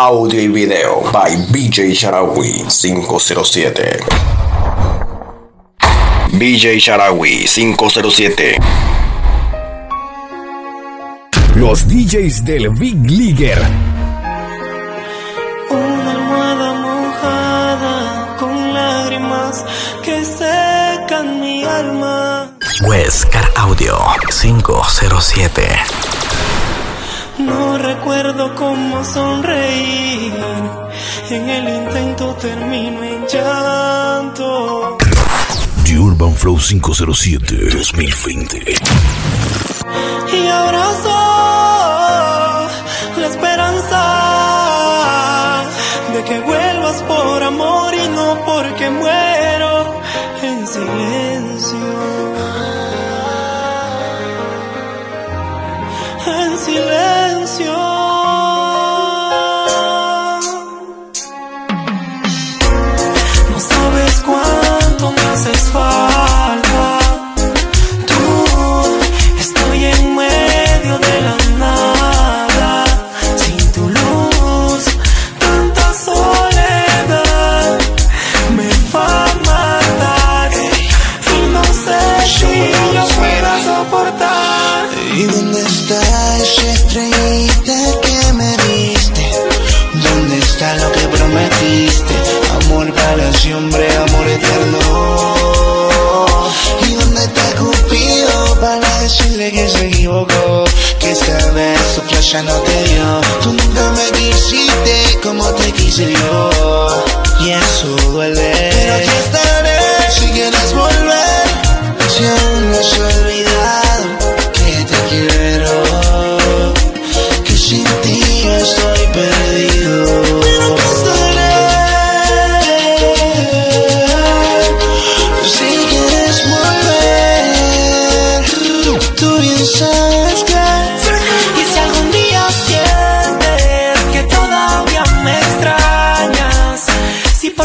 Audio y video by BJ Sharawi 507. BJ Sharawi 507. Los DJs del Big Leaguer. Una almohada mojada con lágrimas que secan mi alma. Westcar Audio 507. No recuerdo cómo sonreír. En el intento termino en llanto. The Urban Flow 507 2020. Y abrazo la esperanza de que vuelvas por amor y no porque muero en silencio.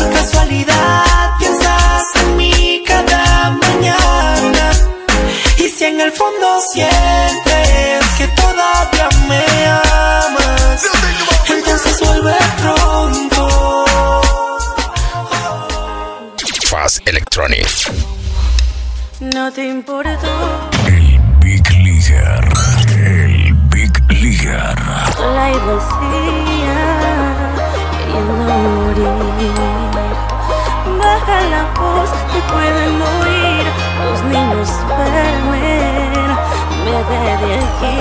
Por casualidad piensas en mí cada mañana, y si en el fondo sientes que todavía me amas, entonces vuelve pronto. Fast Electronic. No te importó El Big Leaguer. El Big Leaguer. sola y vacía, queriendo morir. Baja la voz, te pueden oír, los niños duermen, vete de aquí.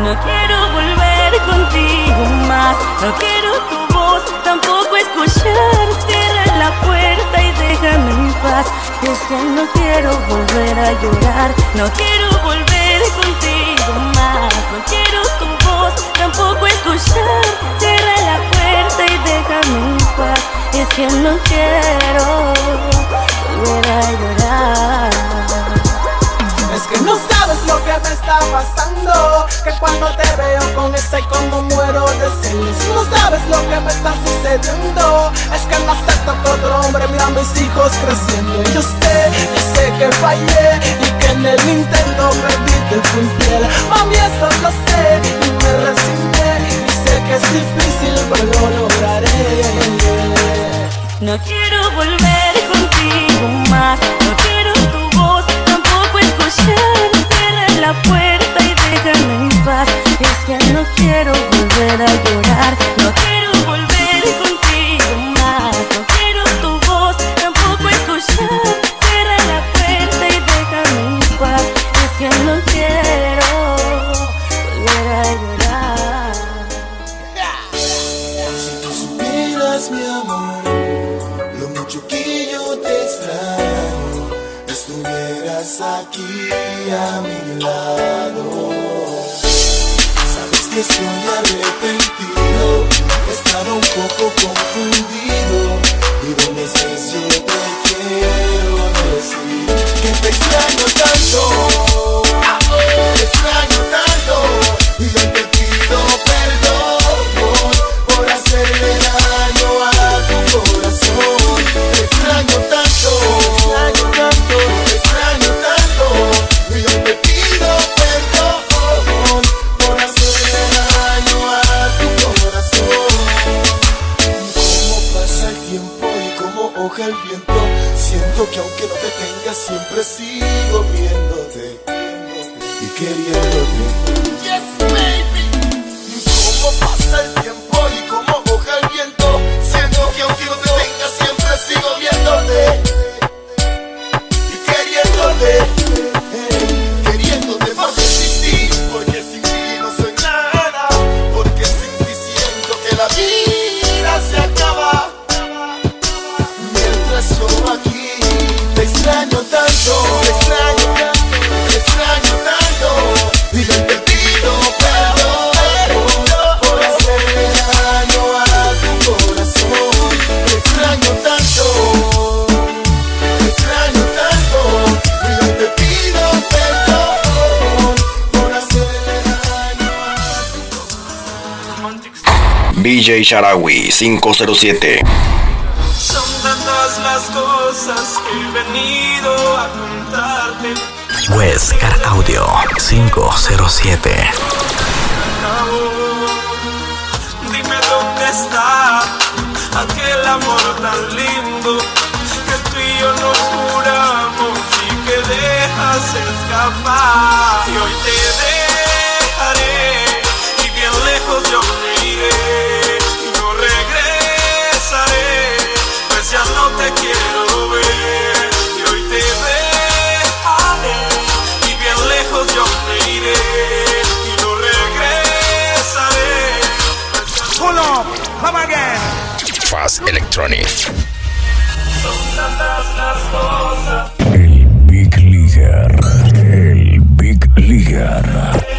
No quiero volver contigo más, no quiero tu voz, tampoco escuchar, cierra la puerta y déjame en paz. Es que no quiero volver a llorar, no quiero volver contigo más, no quiero tu voz, tampoco escuchar, cierra la puerta y déjame en paz. Es que no quiero volver a llorar. Es que no sabes lo que me está pasando Que cuando te veo con esa y como muero de celos No sabes lo que me está sucediendo Es que no acepto que otro hombre mira a mis hijos creciendo Yo sé, yo sé que fallé Y que en el intento perdí, te fui infiel Mami, eso lo sé y sé que es difícil, pero lo lograré No quiero volver contigo más, no quiero tu voz, tampoco escuchar. Cierra la puerta y déjame en paz. Es que no quiero volver a llorar, BJ Sharawi 507. Son tantas las cosas que he venido a contarte. Westcar Audio 507. Dime dónde está aquel amor tan lindo que tú y yo nos juramos y que dejas escapar. Y hoy te dejo más Electronic. El Big Leaguer. El Big Leaguer.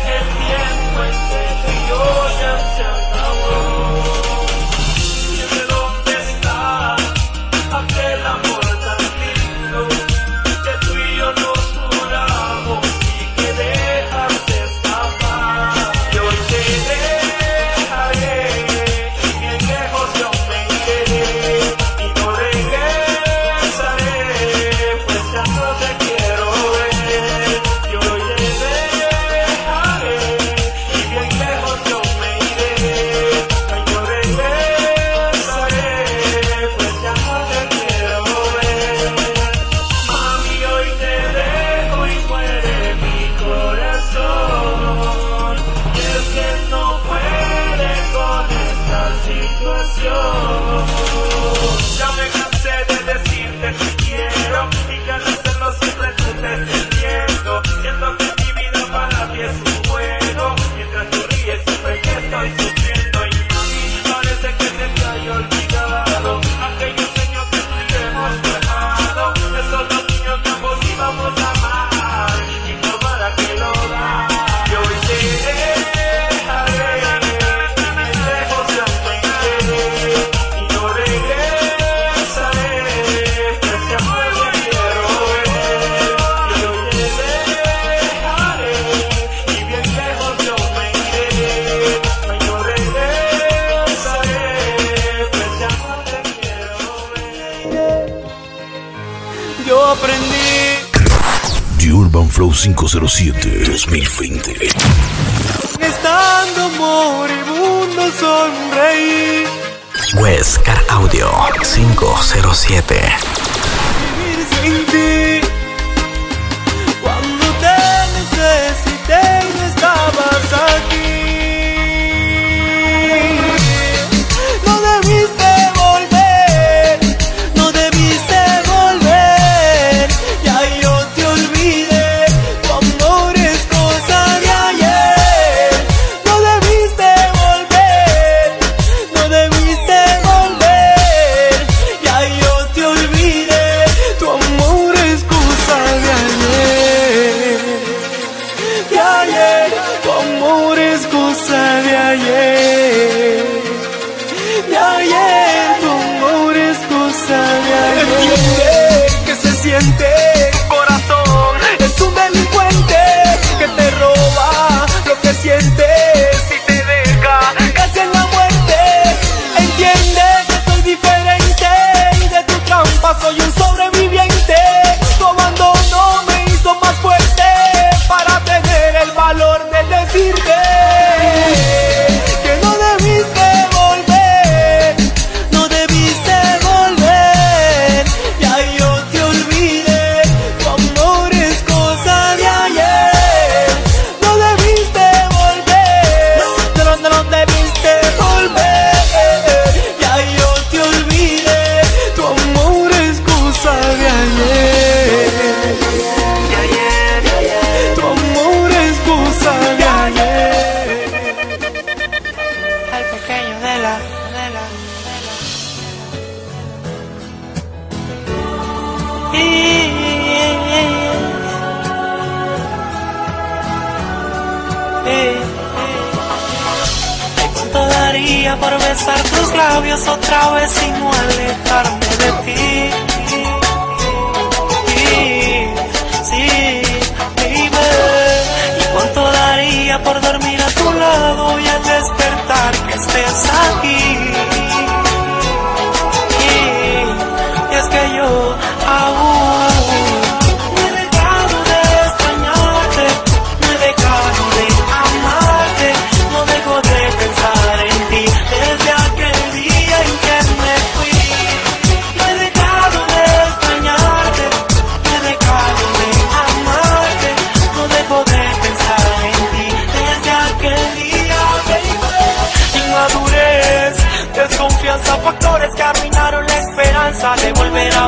0507-2020. Estando moribundo sonreí. Westcar Audio 507. Vivir sin. volver a.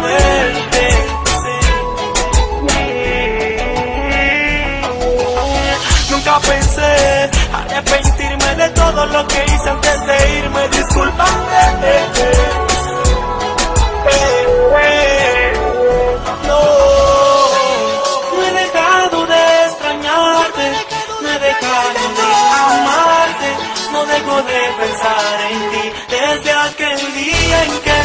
Nunca pensé arrepentirme de todo lo que hice antes de irme, disculpame. de pensar en ti desde aquel día en que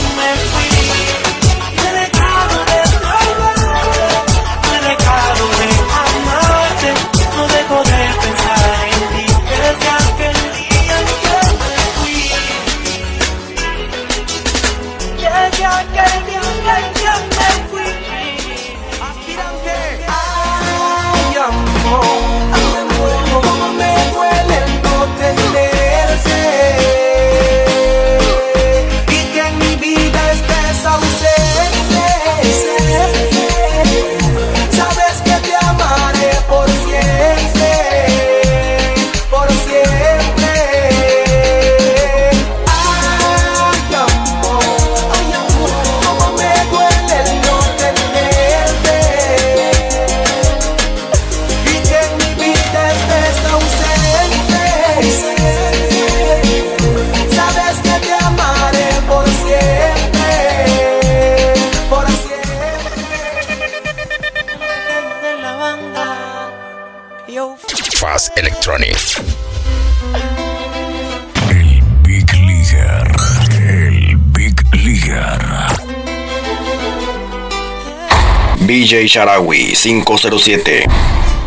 DJ Sharawi 507.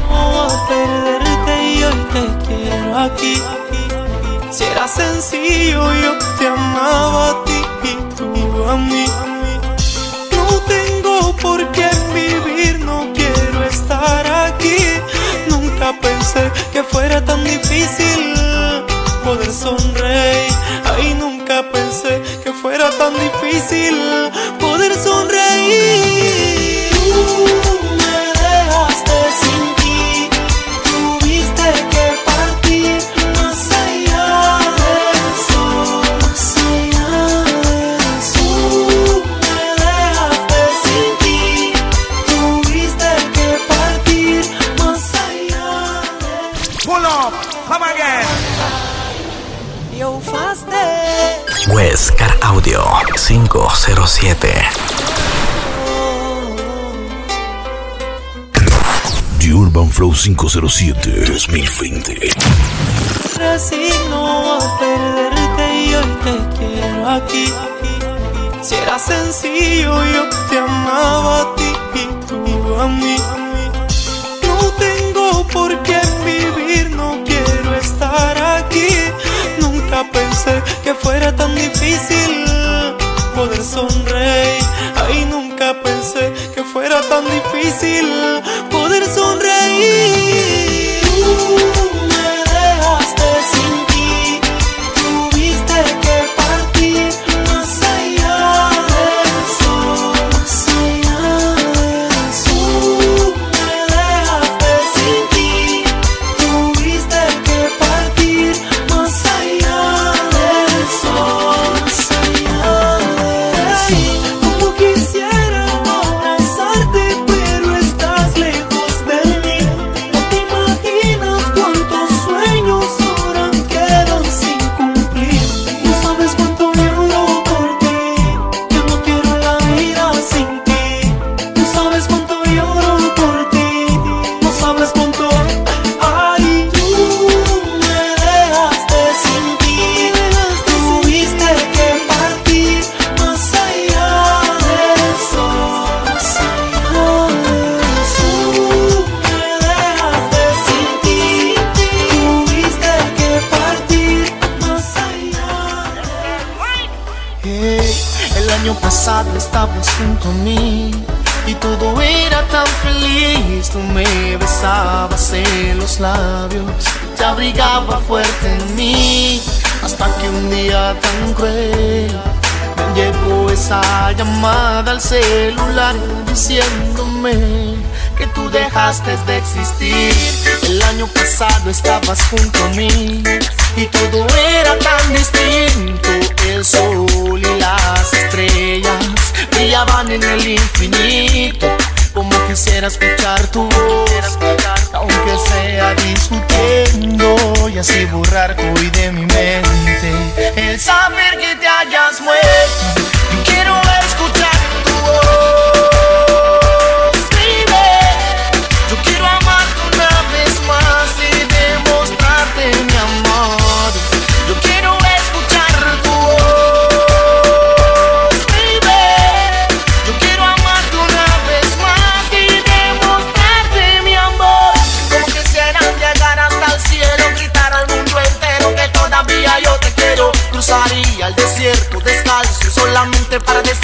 No perderte y hoy te quiero aquí. Si era sencillo, yo te amaba a ti y tú a mí. No tengo por qué vivir, no quiero estar aquí. Nunca pensé que fuera tan difícil poder sonreír. Ahí nunca pensé que fuera tan difícil Flow 507 2020. Resigno a perderte y hoy te quiero aquí. Si era sencillo, yo te amaba a ti y tú a mí. No tengo por qué vivir, no quiero estar aquí. Nunca pensé que fuera tan difícil poder sonreír. Ay, no que fuera tan difícil poder sonreír. fuerte en mí hasta que un día tan cruel me llegó esa llamada al celular diciéndome que tú dejaste de existir. El año pasado estabas junto a mí y todo era tan distinto. El sol y las estrellas brillaban en el infinito. Como quisiera escuchar tu voz aunque sea discutiendo y así borrar hoy mi mente el saber que te hayas muerto.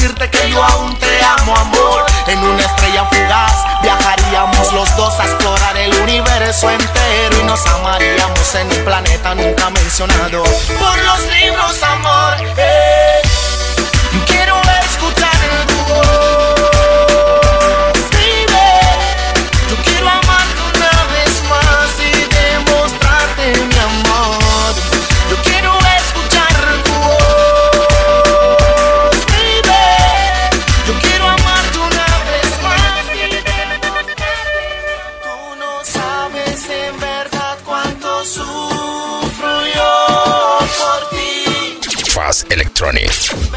decirte que yo aún te amo, amor. En una estrella fugaz viajaríamos los dos a explorar el universo entero y nos amaríamos en un planeta nunca mencionado. Por los libros, amor. Eh. morning.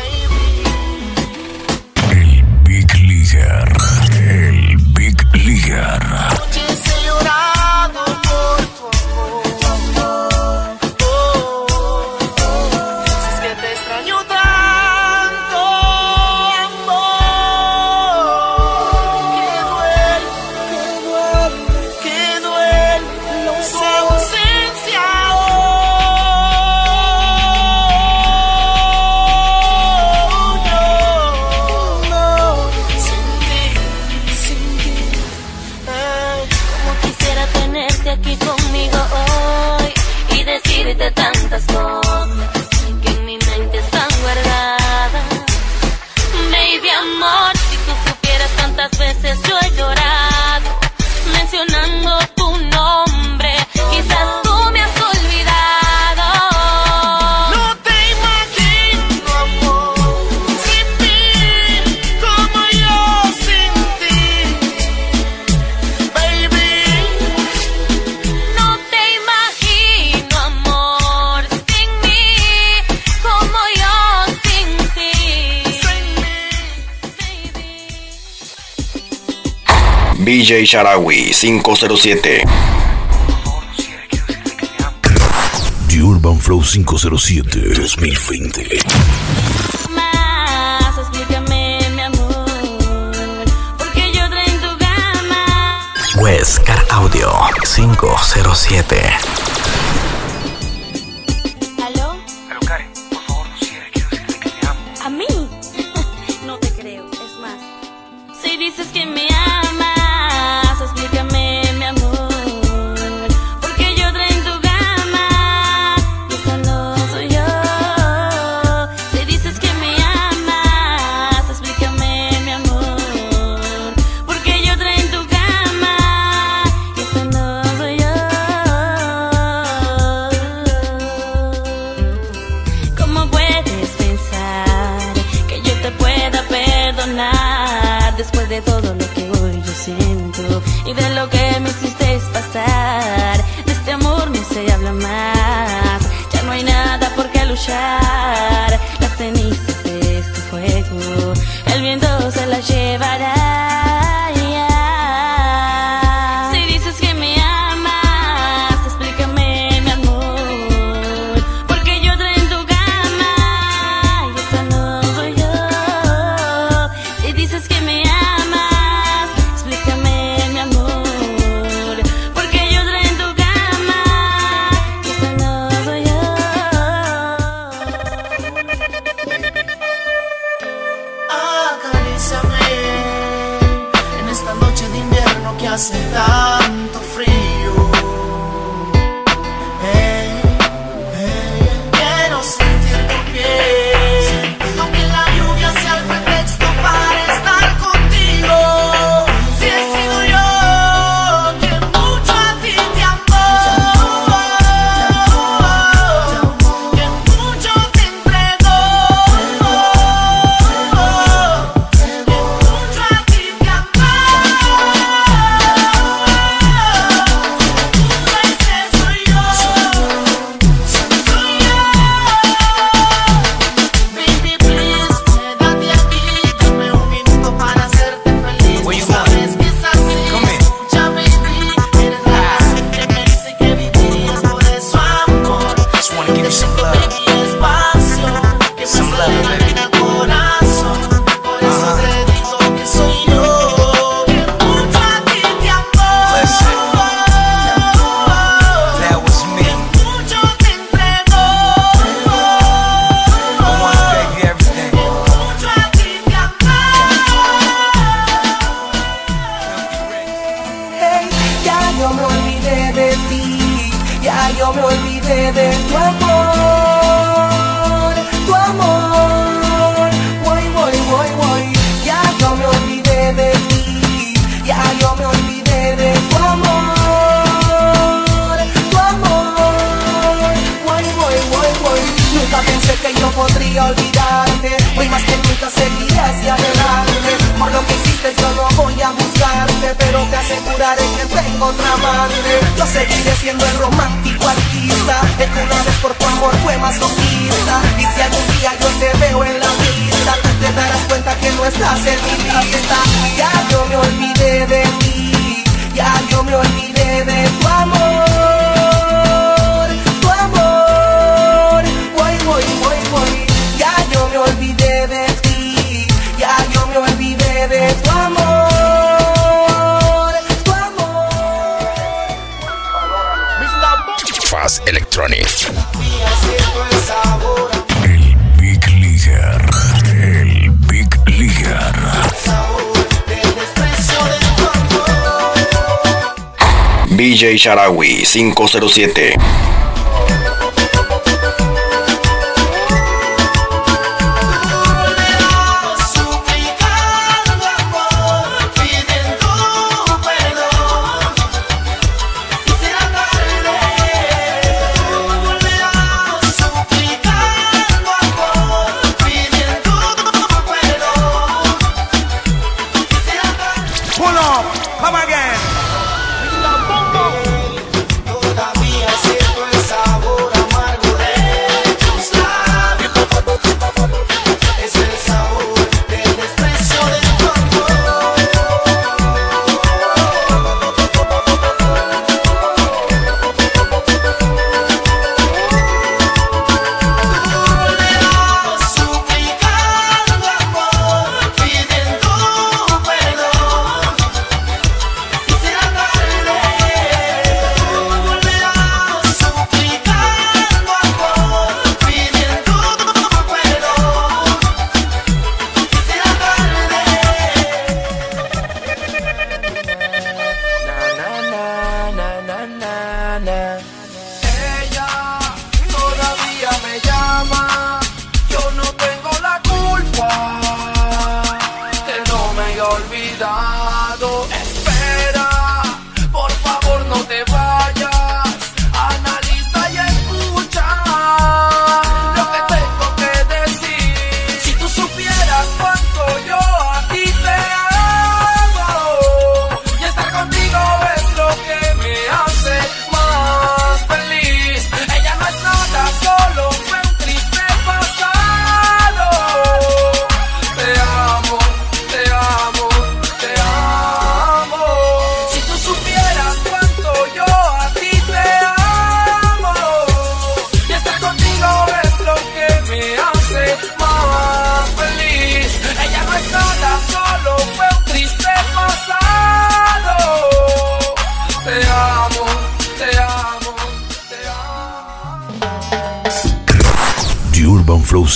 Sharawi 507. The Urban Flow 507 2020. Westcar Audio 507. BJ Sharawi 507.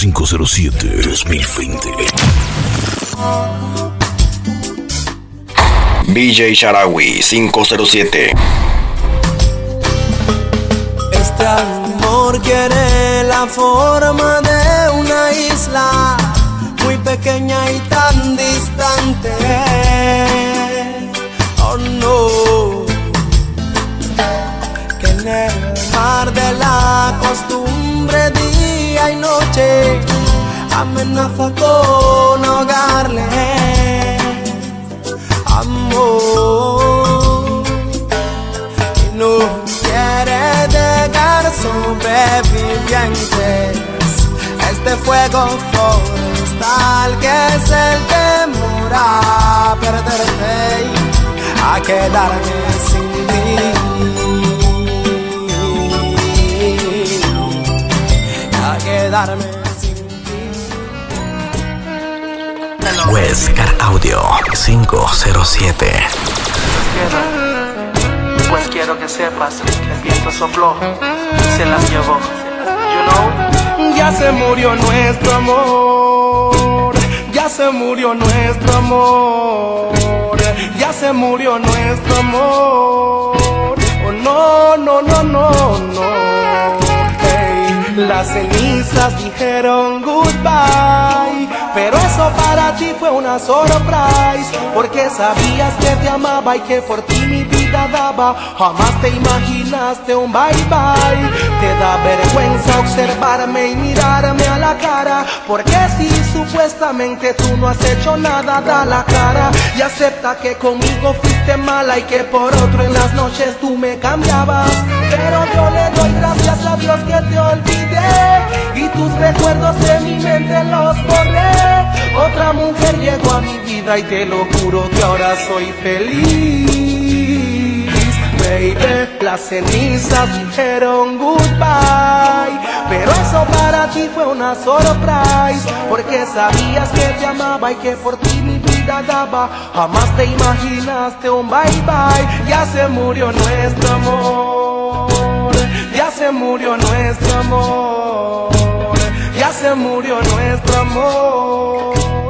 507-2020. BJ Sharawi 507. Este amor quiere la forma de una isla muy pequeña y tan distante. Oh no, que en el mar de la costumbre día y noche amenaza con ahogarle. Amor y no quiere dejar sobrevivientes este fuego forestal que es el temor a perderte y a quedarme sin ti quedarme sin ti Huescar Audio 507. Pues quiero que sepas que el viento sopló y se las llevó. You know? Ya se murió nuestro amor. Ya se murió nuestro amor. Ya se murió nuestro amor. Oh no, no, no, no, no. Las cenizas dijeron goodbye. Pero eso para ti fue una surprise. Porque sabías que te amaba y que por ti mi vida daba. Jamás te imaginaste un bye bye. Te da vergüenza observarme y mirarme a la cara. Porque si supuestamente tú no has hecho nada, da la cara y acepta que conmigo fuiste mala y que por otro en las noches tú me cambiabas. Pero yo le doy gracias a Dios que te olvidé y tus recuerdos de mi mente los borré. Otra mujer llegó a mi vida y te lo juro que ahora soy feliz. Baby, las cenizas dijeron goodbye. Pero eso para ti fue una surprise. Porque sabías que te amaba y que por ti mi vida daba. Jamás te imaginaste un bye bye. Ya se murió nuestro amor. Ya se murió nuestro amor. Ya se murió nuestro amor.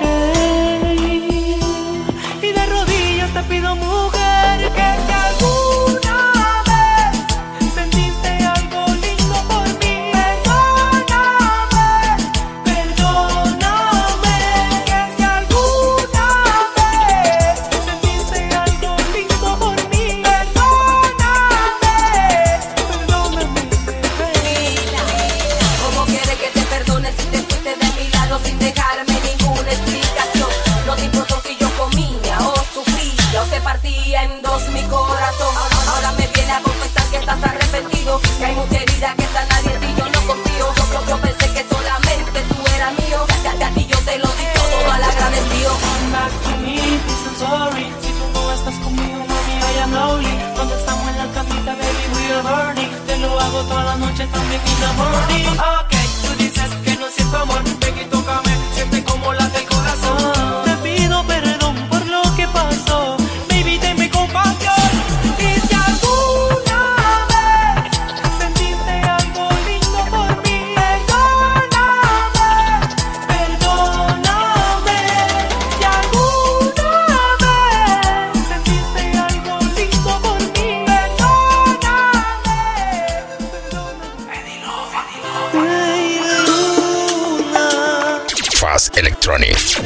Electronics.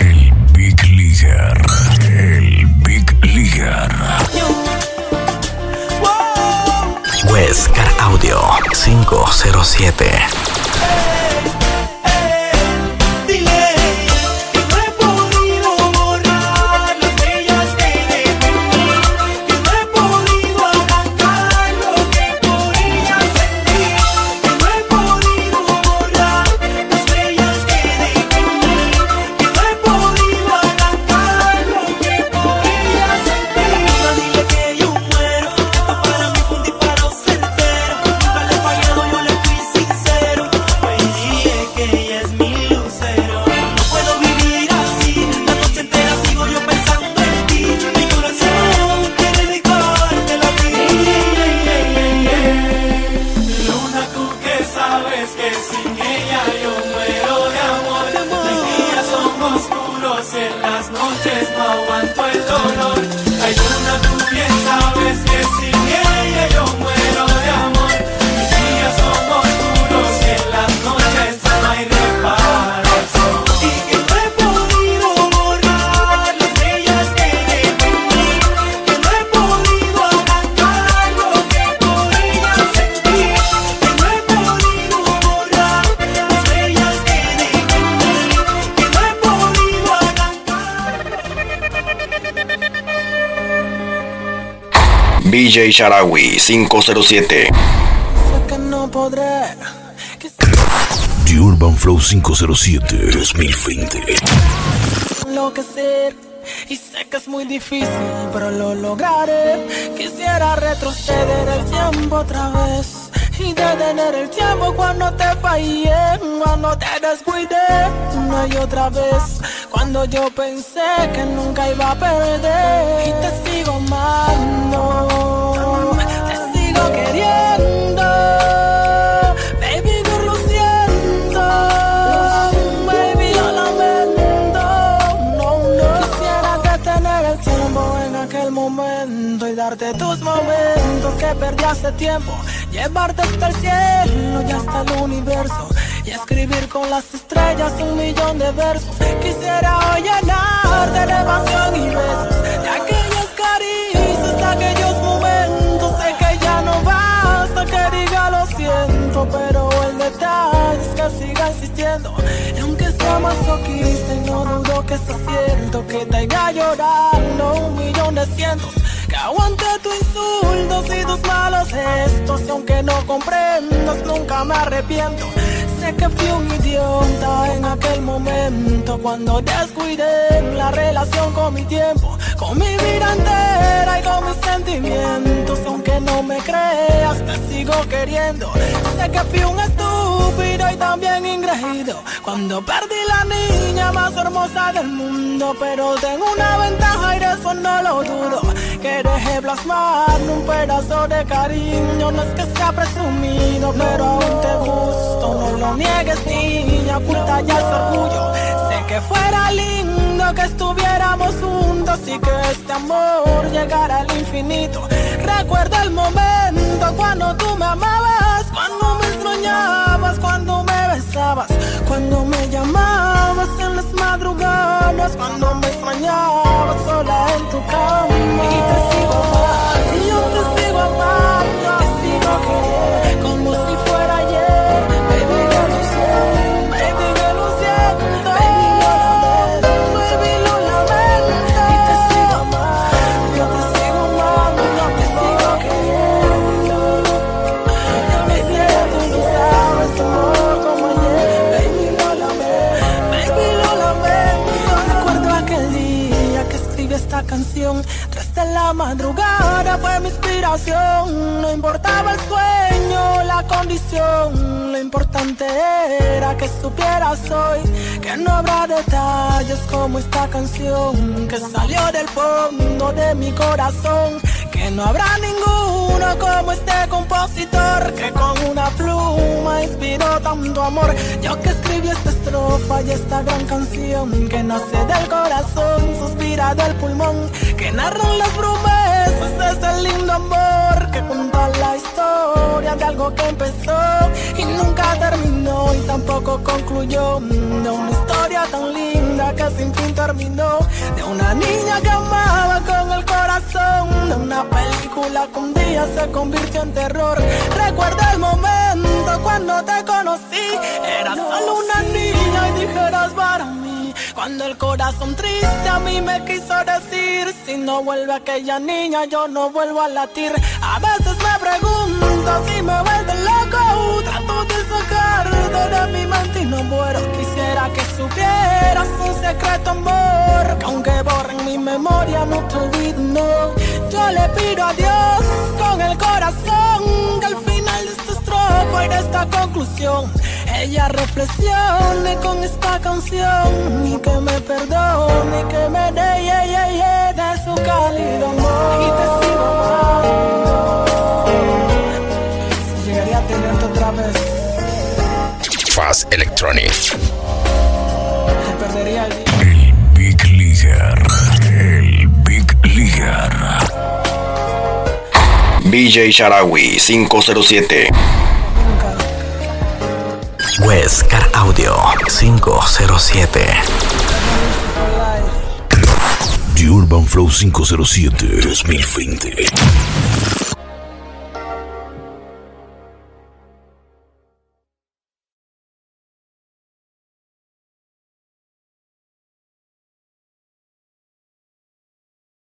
El Big Leaguer. El Big Leaguer. Huescar Audio 507. BJ Sharawi 507. Sé que no podré. que The Urban Flow 507 2020. enloquecer y sé que es muy difícil, pero lo lograré. Quisiera retroceder el tiempo otra vez y detener el tiempo cuando te fallé, cuando te descuidé una y otra vez. Cuando yo pensé que nunca iba a perder Y te sigo amando Te sigo queriendo Baby, yo lo Baby, yo lamento No, Quisiera detener el tiempo en aquel momento Y darte tus momentos que perdí hace tiempo Llevarte hasta el cielo y hasta el universo. Y escribir con las estrellas un millón de versos. Quisiera hoy llenar de elevación y besos. De aquellas caricias, de aquellos momentos. Sé que ya no basta que diga lo siento. Pero el detalle es que siga insistiendo. Y aunque sea masoquista y no dudo que sea cierto. Que te haga llorando un millón de cientos. Que aguante tu insultos y tus malos gestos. Y aunque no comprendas, nunca me arrepiento. Sé que fui un idiota en aquel momento cuando descuidé la relación con mi tiempo, con mi vida entera y con mis sentimientos. Aunque no me creas, te sigo queriendo. Sé que fui un estúpido y también ingreído cuando perdí la niña más hermosa del mundo. Pero tengo una ventaja y de eso no lo dudo. Que dejé un pedazo de cariño. No es que sea presumido, pero aún te gusto. No lo niegues, niña, oculta ya ese orgullo. Sé que fuera lindo que estuviéramos juntos y que este amor llegara al infinito. Recuerda el momento cuando tú me amabas, cuando me extrañabas, cuando me cuando me llamabas en las madrugadas, cuando me extrañabas sola en tu cama. Y te sigo amando, canción, de la madrugada fue mi inspiración. No importaba el sueño, la condición, lo importante era que supieras hoy que no habrá detalles como esta canción que salió del fondo de mi corazón. Que no habrá ninguno como este compositor que con una pluma inspiró tanto amor. Yo que escribí esta estrofa y esta gran canción que nace del corazón, suspira del pulmón, que narran las promesas de este lindo amor que cuenta la historia de algo que empezó y nunca terminó y tampoco concluyó. De una historia tan linda que sin fin terminó, de una niña que amaba con el corazón, de una película que un día se convirtió en terror. Recuerda el momento cuando te conocí, eras solo una niña y dijeras para mí. Cuando el corazón triste a mí me quiso decir Si no vuelve aquella niña yo no vuelvo a latir A veces me pregunto si me vuelve loco Trato de sacarte de mi mente y no muero. Quisiera que supieras un secreto amor Que aunque borren mi memoria no te olvido. No Yo le pido a Dios con el corazón Que al final de estrofa y de esta conclusión ella reflexione con esta canción y que me perdone, que me dé yeah, yeah, yeah, de su cálido amor y te sigo amando. Si llegaría a tenerte otra vez, Fast Electronic. te perdería el día. El Big Leaguer. El Big Leaguer. BJ Sharawi 507. Westcar Audio 507. The Urban Flow 507 2020.